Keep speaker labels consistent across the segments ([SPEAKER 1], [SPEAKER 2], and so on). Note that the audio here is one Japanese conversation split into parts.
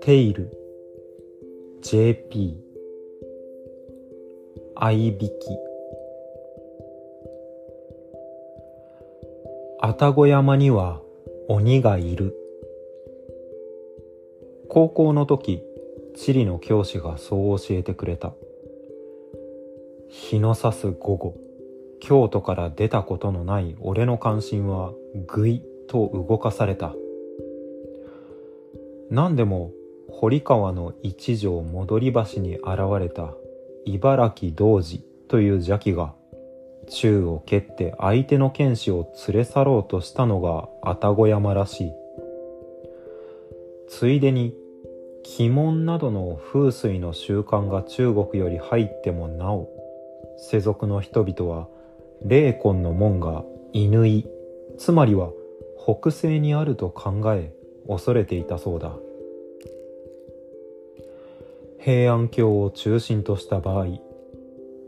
[SPEAKER 1] テイル JP 合いびき愛宕山には鬼がいる。高校の時地理の教師がそう教えてくれた。日の差す午後。京都から出たことのない俺の関心はぐいっと動かされた。何でも堀川の一条戻り橋に現れた。茨城童子という邪気が。宙を蹴って相手の剣士を連れ去ろうとしたのが愛宕山らしい。ついでに鬼門などの風水の習慣が中国より入ってもなお世俗の人々は霊魂の門が犬居つまりは北西にあると考え恐れていたそうだ。平安京を中心とした場合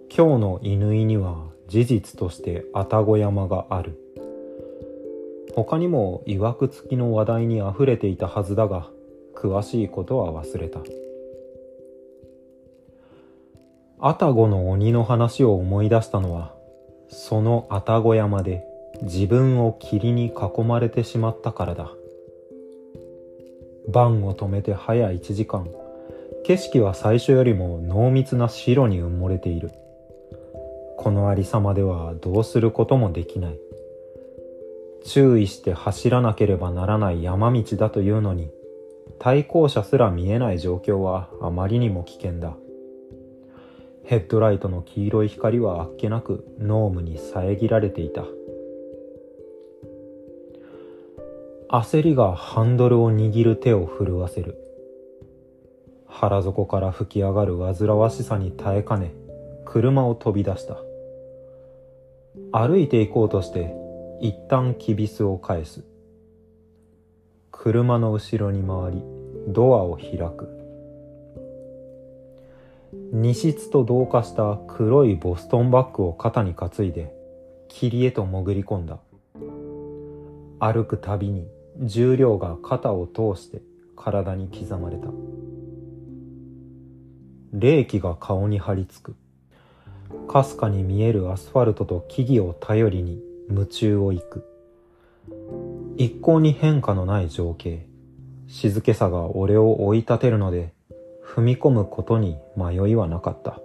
[SPEAKER 1] 京の犬居には事実として愛宕山がある。他にも曰く付きの話題にあふれていたはずだが詳しいことは忘れた。愛宕の鬼の話を思い出したのはその愛宕山で自分を霧に囲まれてしまったからだ番を止めて早1時間景色は最初よりも濃密な白に埋もれている。このありさまではどうすることもできない。注意して走らなければならない山道だというのに、対向車すら見えない状況はあまりにも危険だ。ヘッドライトの黄色い光はあっけなく濃霧に遮られていた。焦りがハンドルを握る手を震わせる。腹底から吹き上がる煩わしさに耐えかね、車を飛び出した。歩いて行こうとして、一旦キビスを返す。車の後ろに回り、ドアを開く。荷室と同化した黒いボストンバッグを肩に担いで、霧へと潜り込んだ。歩くたびに重量が肩を通して体に刻まれた。冷気が顔に張り付く。かすかに見えるアスファルトと木々を頼りに夢中を行く。一向に変化のない情景。静けさが俺を追い立てるので、踏み込むことに迷いはなかった。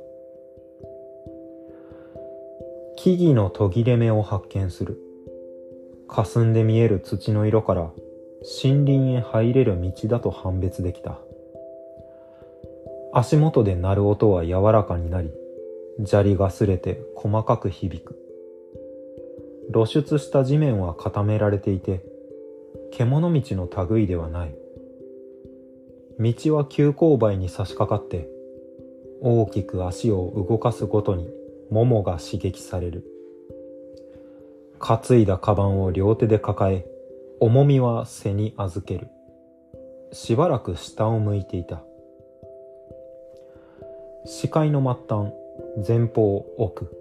[SPEAKER 1] 木々の途切れ目を発見する。霞んで見える土の色から森林へ入れる道だと判別できた。足元で鳴る音は柔らかになり、砂利が擦れて細かく響く。露出した地面は固められていて、獣道の類ではない。道は急勾配に差し掛かって、大きく足を動かすごとにももが刺激される。担いだカバンを両手で抱え、重みは背に預ける。しばらく下を向いていた。視界の末端、前方奥、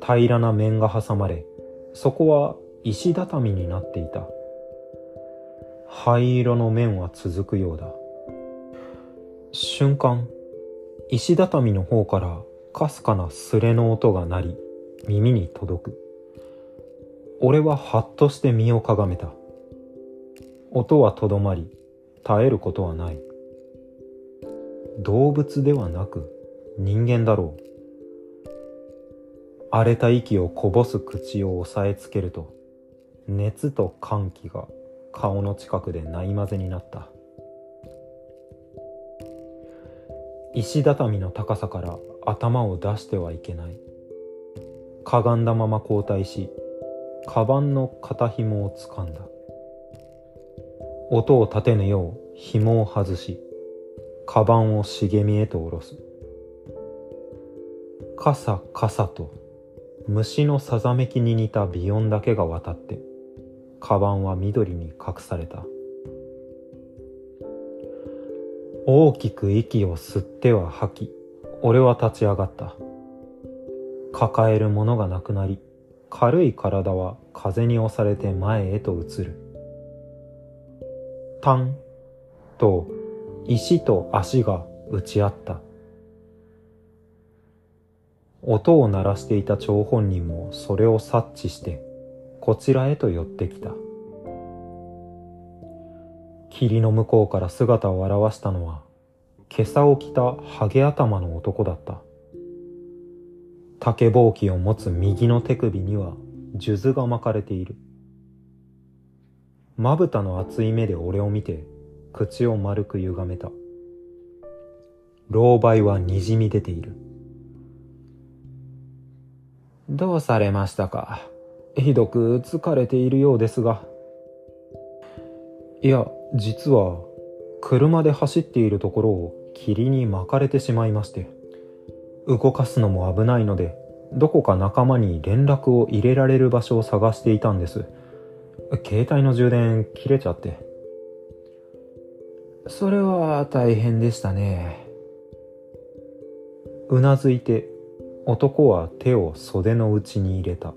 [SPEAKER 1] 平らな面が挟まれ、そこは石畳になっていた。灰色の面は続くようだ。瞬間、石畳の方からかすかなすれの音が鳴り、耳に届く。俺ははっとして身をかがめた。音はとどまり、絶えることはない。動物ではなく人間だろう。荒れた息をこぼす口を押さえつけると、熱と歓喜が顔の近くでないまぜになった。石畳の高さから頭を出してはいけない。かがんだまま後退し、カバンの肩紐を掴んだ。音を立てぬよう紐を外し、カバンを茂みへと下ろす。カサカサと虫のさざめきに似たビヨンだけが渡って、カバンは緑に隠された。大きく息を吸っては吐き、俺は立ち上がった。抱えるものがなくなり、軽い体は風に押されて前へと移る。タンと石と足が打ち合った。音を鳴らしていた張本人もそれを察知してこちらへと寄ってきた霧の向こうから姿を現したのは今朝を着たハゲ頭の男だった。竹ぼうきを持つ右の手首には数珠が巻かれている。まぶたの厚い目で俺を見て口を丸く歪めた。老媒はにじみ出ている。どうされましたか？ひどく疲れているようですが。いや、実は、車で走っているところを霧に巻かれてしまいまして。動かすのも危ないので、どこか仲間に連絡を入れられる場所を探していたんです。携帯の充電切れちゃって。それは大変でしたね。うなずいて男は手を袖の内に入れた。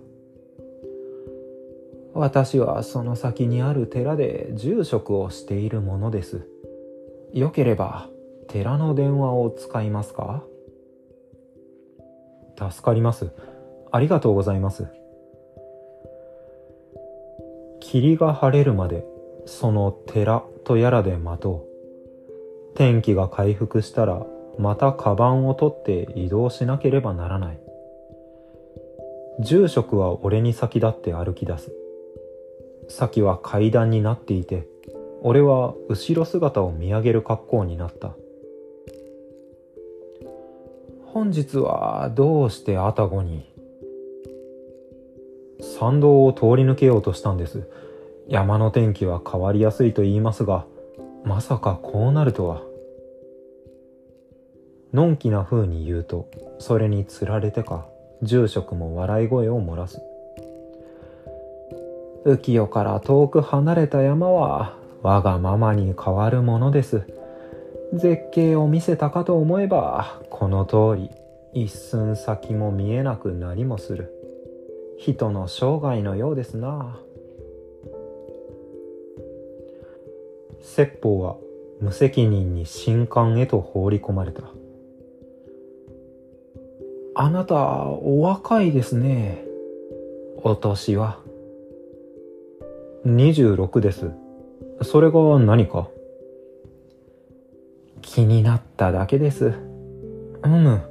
[SPEAKER 1] 私はその先にある寺で住職をしているものです。よければ寺の電話を使いますか？助かります。ありがとうございます。霧が晴れるまでその寺とやらで待とう。天気が回復したらまたカバンを取って移動しなければならない。住職は俺に先立って歩き出す。先は階段になっていて、俺は後ろ姿を見上げる格好になった。本日はどうして愛宕に参道を通り抜けようとしたんです。山の天気は変わりやすいと言いますが、まさかこうなるとは。のんきな風に言うと、それにつられてか、住職も笑い声を漏らす。浮世から遠く離れた山は、我がままに変わるものです。絶景を見せたかと思えば、この通り、一寸先も見えなくなりもする。人の生涯のようですな。説法は無責任に新刊へと放り込まれた。あなた、お若いですね。お年は。26です。それが何か？気になっただけです。うむ、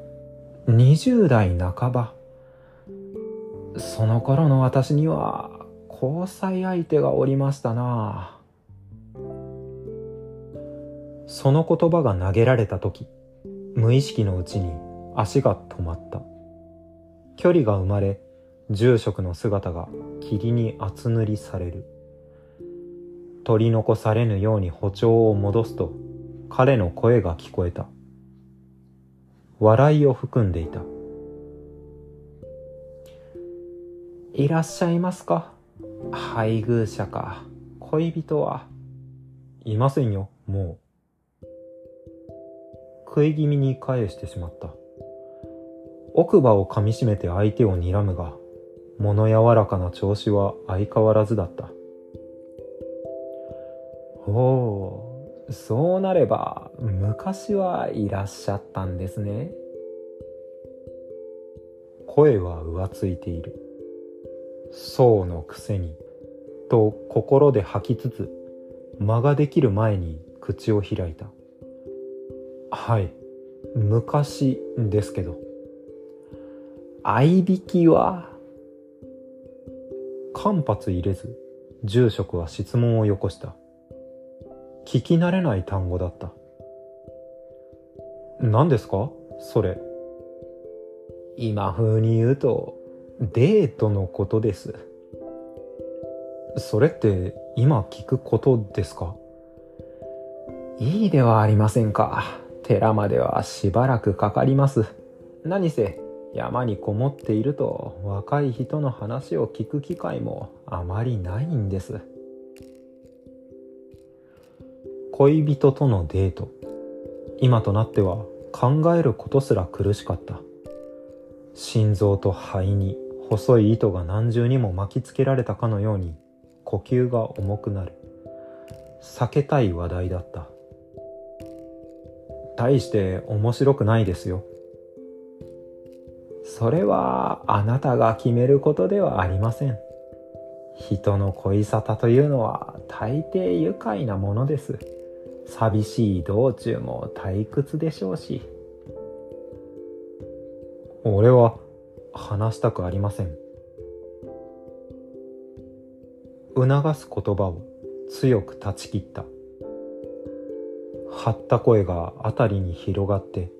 [SPEAKER 1] 20代半ば。その頃の私には交際相手がおりましたな。その言葉が投げられた時、無意識のうちに足が止まった。距離が生まれ、住職の姿が霧に厚塗りされる。取り残されぬように歩調を戻すと、彼の声が聞こえた。笑いを含んでいた。いらっしゃいますか？配偶者か、恋人は？いませんよ、もう。食い気味に返してしまった。奥歯を噛みしめて相手を睨むが、物柔らかな調子は相変わらずだった。おお、そうなれば昔はいらっしゃったんですね。声は浮ついている。そうのくせに、と心で吐きつつ、間ができる前に口を開いた。はい、昔ですけど。合いびきは間髪入れず住職は質問をよこした聞き慣れない単語だった。何ですか？それ。今風に言うとデートのことです。それって今聞くことですか？いいではありませんか。寺まではしばらくかかります。何せ山にこもっていると若い人の話を聞く機会もあまりないんです。恋人とのデート。今となっては考えることすら苦しかった。心臓と肺に細い糸が何重にも巻きつけられたかのように呼吸が重くなる。避けたい話題だった。大して面白くないですよ。それはあなたが決めることではありません。人の恋沙汰というのは大抵愉快なものです。寂しい道中も退屈でしょうし。俺は話したくありません。促す言葉を強く断ち切った。張った声が辺りに広がって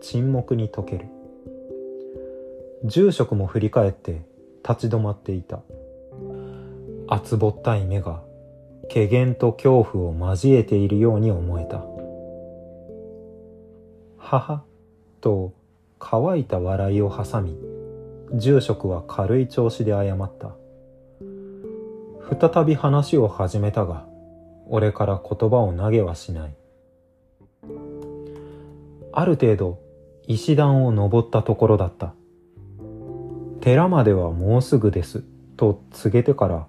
[SPEAKER 1] 沈黙に溶ける。住職も振り返って立ち止まっていた。厚ぼったい目が怪げと恐怖を交えているように思えた。母と乾いた笑いを挟み住職は軽い調子で謝った。再び話を始めたが俺から言葉を投げはしない。ある程度石段を登ったところだった。寺まではもうすぐですと告げてから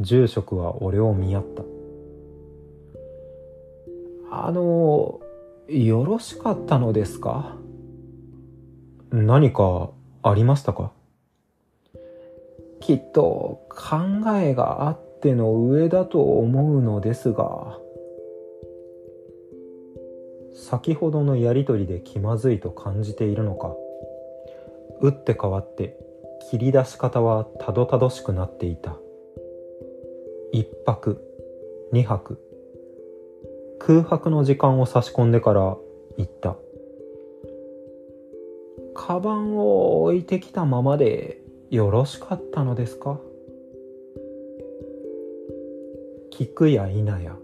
[SPEAKER 1] 住職は俺を見合った。あのよろしかったのですか？何かありましたか？きっと考えがあっての上だと思うのですが。先ほどのやりとりで気まずいと感じているのか。打って変わって切り出し方はたどたどしくなっていた。一泊二泊。空白の時間を差し込んでから言った。カバンを置いてきたままでよろしかったのですか？聞くや否や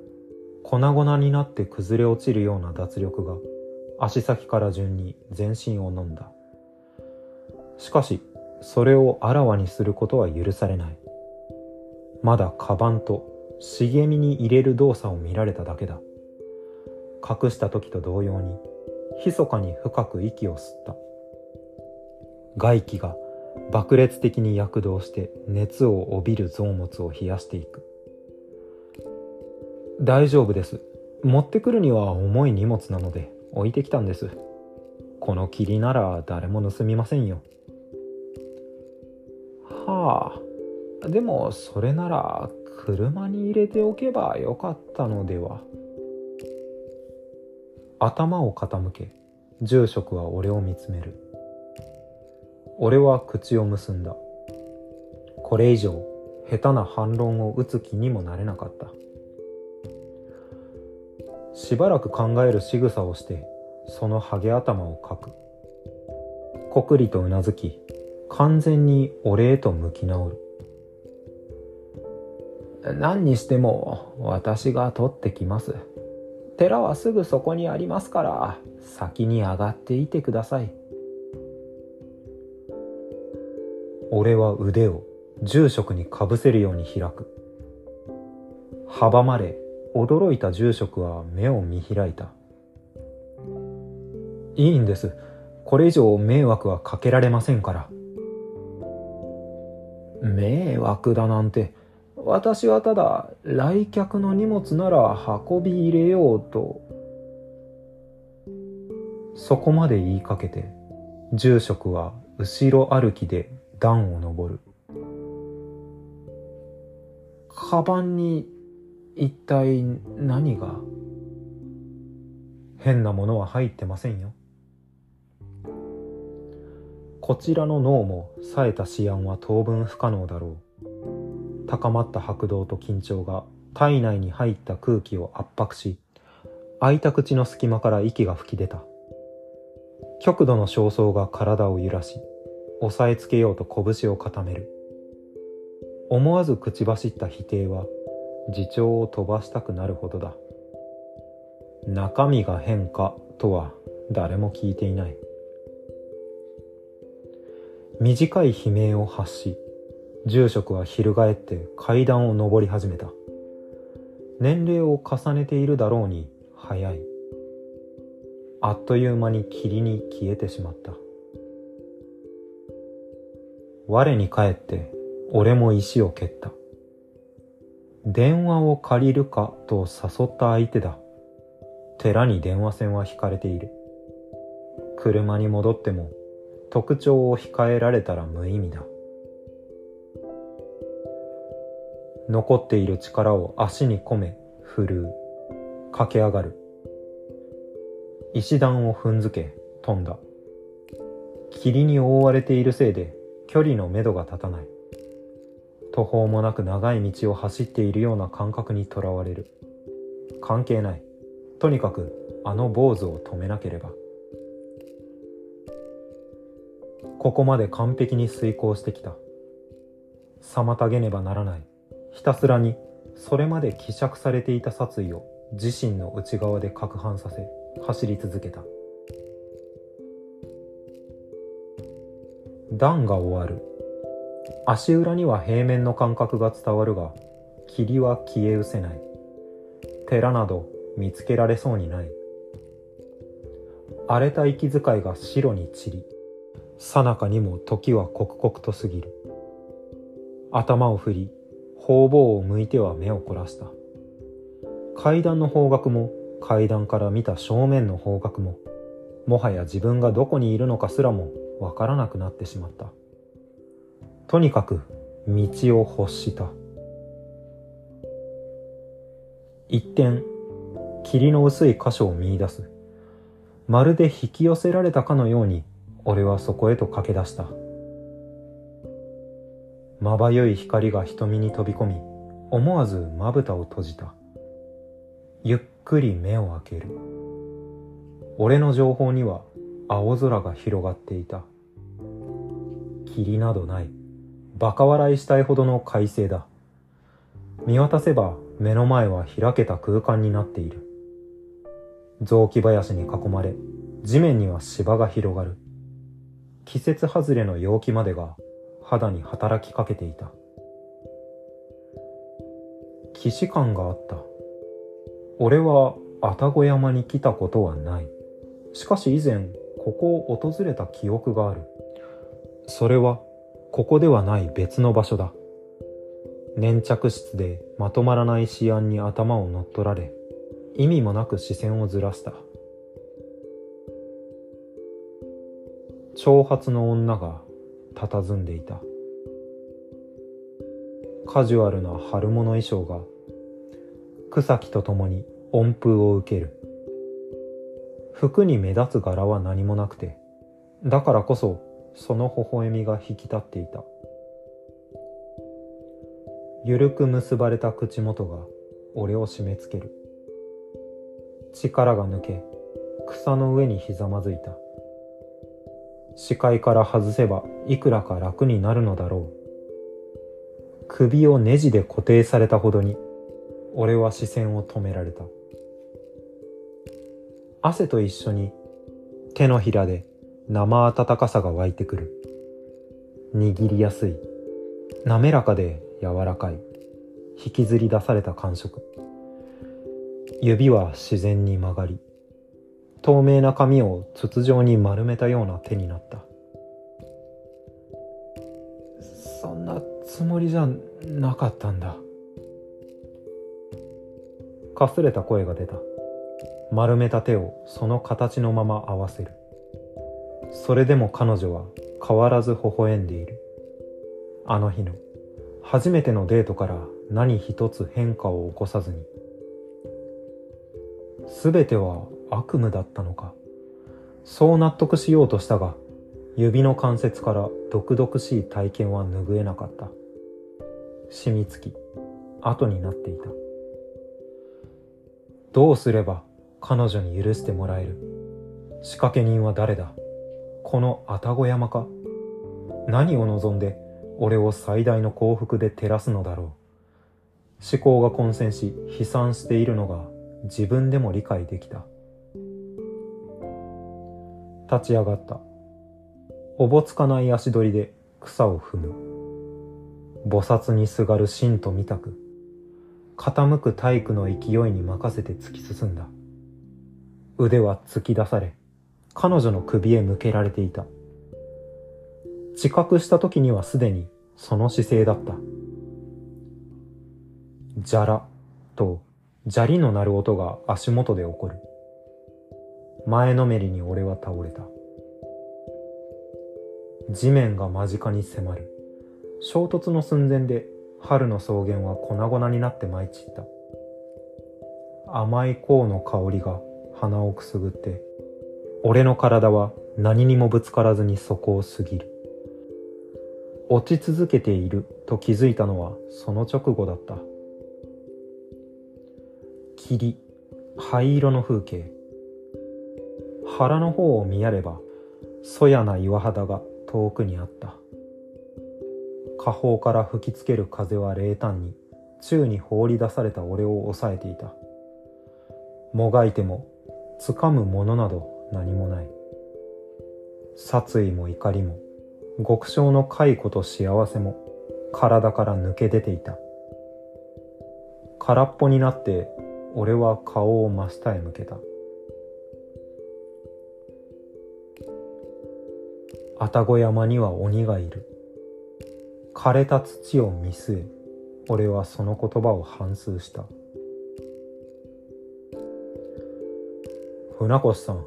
[SPEAKER 1] 粉々になって崩れ落ちるような脱力が足先から順に全身を飲んだ。しかしそれをあらわにすることは許されない。まだカバンと茂みに入れる動作を見られただけだ。隠した時と同様に密かに深く息を吸った。外気が爆裂的に躍動して熱を帯びる臓物を冷やしていく。大丈夫です。持ってくるには重い荷物なので置いてきたんです。この霧なら誰も盗みませんよ。はあ。でもそれなら車に入れておけばよかったのでは。頭を傾け住職は俺を見つめる。俺は口を結んだ。これ以上下手な反論を打つ気にもなれなかった。しばらく考える仕草をしてそのハゲ頭をかく。こくりとうなずき完全に俺へと向き直る。何にしても私が取ってきます。寺はすぐそこにありますから先に上がっていてください。俺は腕を住職にかぶせるように開く。阻まれ驚いた住職は目を見開いた。いいんです。これ以上迷惑はかけられませんから。迷惑だなんて。私はただ来客の荷物なら運び入れようとそこまで言いかけて住職は後ろ歩きで段を登る。カバンに一体何が変なものは入ってませんよ。こちらの脳も冴えた思案は当分不可能だろう。高まった拍動と緊張が体内に入った空気を圧迫し開いた口の隙間から息が吹き出た。極度の焦燥が体を揺らし押さえつけようと拳を固める。思わず口走った否定は自重を飛ばしたくなるほどだ。中身が変化とは誰も聞いていない。短い悲鳴を発し住職は翻って階段を上り始めた年齢を重ねているだろうに早いあっという間に霧に消えてしまった我に返って俺も石を蹴った。電話を借りるかと誘った相手だ。寺に電話線は引かれている。車に戻っても特徴を控えられたら無意味だ。残っている力を足に込め、振るう。駆け上がる。石段を踏んづけ、飛んだ。霧に覆われているせいで、距離のめどが立たない。途方もなく長い道を走っているような感覚にとらわれる。関係ない。とにかく、あの坊主を止めなければ。ここまで完璧に遂行してきた。妨げねばならない。ひたすらに、それまで希釈されていた殺意を自身の内側で攪拌させ走り続けた。段が終わる。足裏には平面の感覚が伝わるが霧は消え失せない。寺など見つけられそうにない。荒れた息遣いが白に散りさなかにも時は刻々と過ぎる。頭を振り方々を向いては目を凝らした。階段の方角も階段から見た正面の方角ももはや自分がどこにいるのかすらもわからなくなってしまった。とにかく道を欲した。一点霧の薄い箇所を見出す。まるで引き寄せられたかのように俺はそこへと駆け出した。まばゆい光が瞳に飛び込み思わずまぶたを閉じたゆっくり目を開ける。俺の情報には青空が広がっていた。霧などない。バカ笑いしたいほどの快晴だ。見渡せば目の前は開けた空間になっている。雑木林に囲まれ、地面には芝が広がる。季節外れの陽気までが肌に働きかけていた。既視感があった。俺は愛宕山に来たことはない。しかし以前、ここを訪れた記憶がある。それは、ここではない別の場所だ。粘着質でまとまらない思案に頭を乗っ取られ、意味もなく視線をずらした。長髪の女が佇んでいた。カジュアルな春物衣装が草木と共に温風を受ける。服に目立つ柄は何もなくて、だからこそその微笑みが引き立っていた。ゆるく結ばれた口元が俺を締め付ける。力が抜け、草の上にひざまずいた。視界から外せばいくらか楽になるのだろう。首をネジで固定されたほどに俺は視線を止められた。汗と一緒に手のひらで生温かさが湧いてくる。握りやすい。滑らかで柔らかい。引きずり出された感触。指は自然に曲がり、透明な髪を筒状に丸めたような手になった。そんなつもりじゃなかったんだ。かすれた声が出た。丸めた手をその形のまま合わせる。それでも彼女は変わらず微笑んでいる。あの日の初めてのデートから何一つ変化を起こさずに。すべては悪夢だったのか。そう納得しようとしたが、指の関節から毒々しい体験は拭えなかった。染みつき、後になっていた。どうすれば彼女に許してもらえる？仕掛け人は誰だ？この愛宕山か？何を望んで俺を最大の幸福で照らすのだろう？思考が混戦し悲惨しているのが自分でも理解できた立ち上がったおぼつかない足取りで草を踏む菩薩にすがる神と見たく傾く体育の勢いに任せて突き進んだ腕は突き出され、彼女の首へ向けられていた。自覚した時にはすでにその姿勢だった。じゃらと砂利の鳴る音が足元で起こる。前のめりに俺は倒れた。地面が間近に迫る。衝突の寸前で春の草原は粉々になって舞い散った。甘い香の香りが鼻をくすぐって、俺の体は何にもぶつからずにそこを過ぎる。落ち続けていると気づいたのはその直後だった。霧、灰色の風景。腹の方を見やれば、そやな岩肌が遠くにあった。下方から吹きつける風は冷淡に、宙に放り出された俺を抑えていた。もがいても、掴むものなど何もない。殺意も怒りも、極小の解雇と幸せも、体から抜け出ていた。空っぽになって俺は顔を真下へ向けた愛宕山には鬼がいる。枯れた土を見据え俺はその言葉を反芻した。船越さん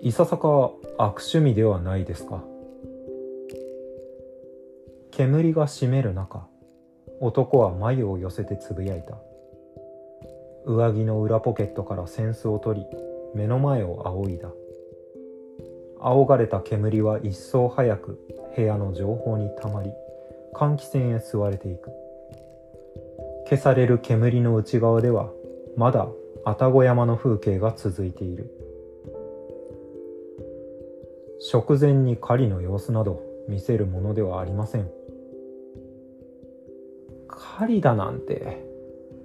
[SPEAKER 1] いささか悪趣味ではないですか。煙が占める中男は眉を寄せてつぶやいた。上着の裏ポケットから扇子を取り目の前を仰いだ。仰がれた煙は一層早く部屋の上方にたまり換気扇へ吸われていく。消される煙の内側ではまだ愛宕山の風景が続いている。食前に狩りの様子など見せるものではありません。狩りだなんて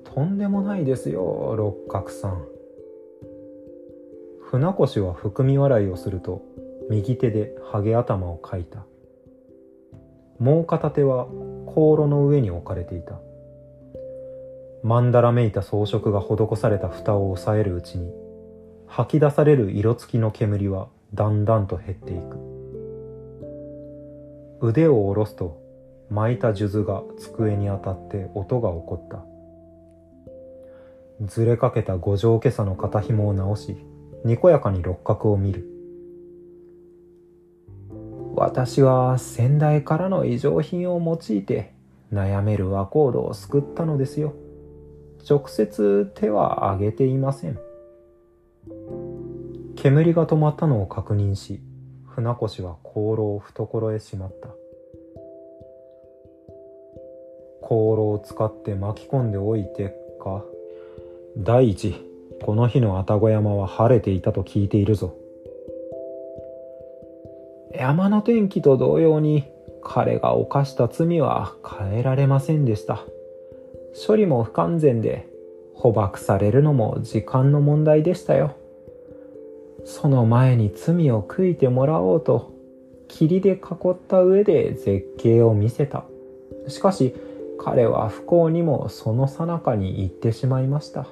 [SPEAKER 1] とんでもないですよ六角さん。船越は含み笑いをすると右手でハゲ頭をかいた。もう片手は香炉の上に置かれていた。まんだらめいた装飾が施された蓋を押さえるうちに吐き出される色付きの煙はだんだんと減っていく。腕を下ろすと巻いた数珠が机に当たって音が起こった。ずれかけた五条今朝の肩紐を直し、にこやかに六角を見る。私は先代からの異常品を用いて悩める和コードを救ったのですよ。直接手は挙げていません。煙が止まったのを確認し、船越は香炉を懐へしまった。香炉を使って巻き込んでおいてか。第一、この日の愛宕山は晴れていたと聞いているぞ。山の天気と同様に彼が犯した罪は変えられませんでした。処理も不完全で捕獲されるのも時間の問題でしたよ。その前に罪を悔いてもらおうと霧で囲った上で絶景を見せた。しかし彼は不幸にもその最中に行ってしまいました。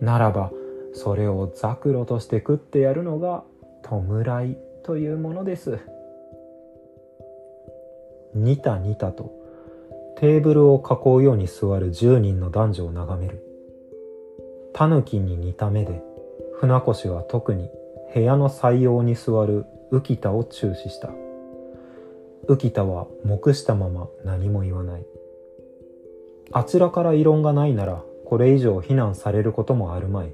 [SPEAKER 1] ならばそれをザクロとして食ってやるのが弔いというものです。ニタニタとテーブルを囲うように座る10人の男女を眺める。タヌキに似た目で船越は特に部屋の採用に座る浮田を注視した。浮田は黙したまま何も言わない。あちらから異論がないならこれ以上非難されることもあるまい。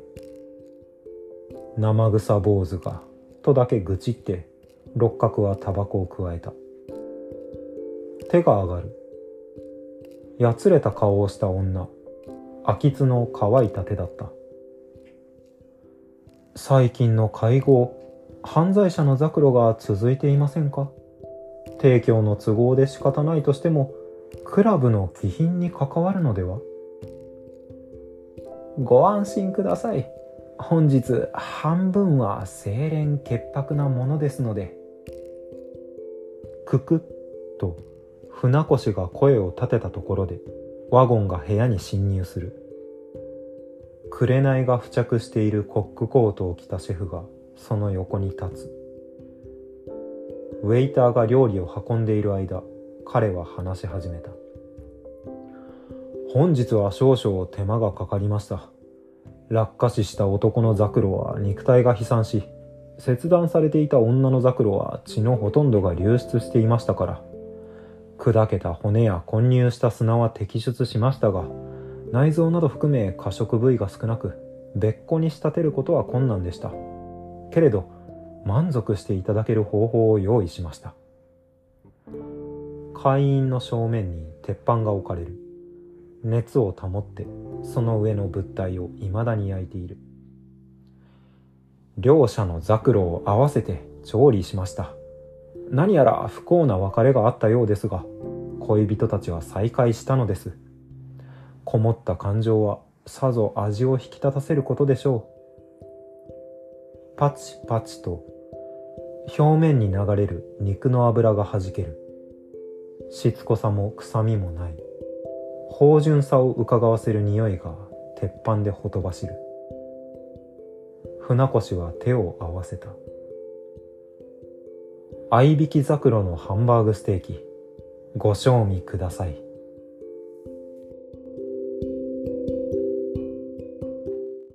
[SPEAKER 1] 生臭坊主が、とだけ愚痴って、六角はタバコをくわえた。手が上がる。やつれた顔をした女、秋津の乾いた手だった。最近の会合、犯罪者のザクロが続いていませんか？提供の都合で仕方ないとしても、クラブの気品に関わるのでは？ご安心ください。本日半分は清廉潔白なものですので。くくっと船越が声を立てたところでワゴンが部屋に侵入する。紅が付着しているコックコートを着たシェフがその横に立つ。ウェイターが料理を運んでいる間彼は話し始めた本日は少々手間がかかりました落下死した男のザクロは肉体が飛散し切断されていた女のザクロは血のほとんどが流出していましたから砕けた骨や混入した砂は摘出しましたが内臓など含め過食部位が少なく別個に仕立てることは困難でした。けれど満足していただける方法を用意しました。会員の正面に鉄板が置かれる。熱を保ってその上の物体を未だに焼いている。両者のザクロを合わせて調理しました。何やら不幸な別れがあったようですが恋人たちは再会したのです。こもった感情はさぞ味を引き立たせることでしょう。パチパチと表面に流れる肉の脂がはじける。しつこさも臭みもない。芳醇さをうかがわせる匂いが鉄板でほとばしる。船越は手を合わせた。合いびきザクロのハンバーグステーキご賞味ください。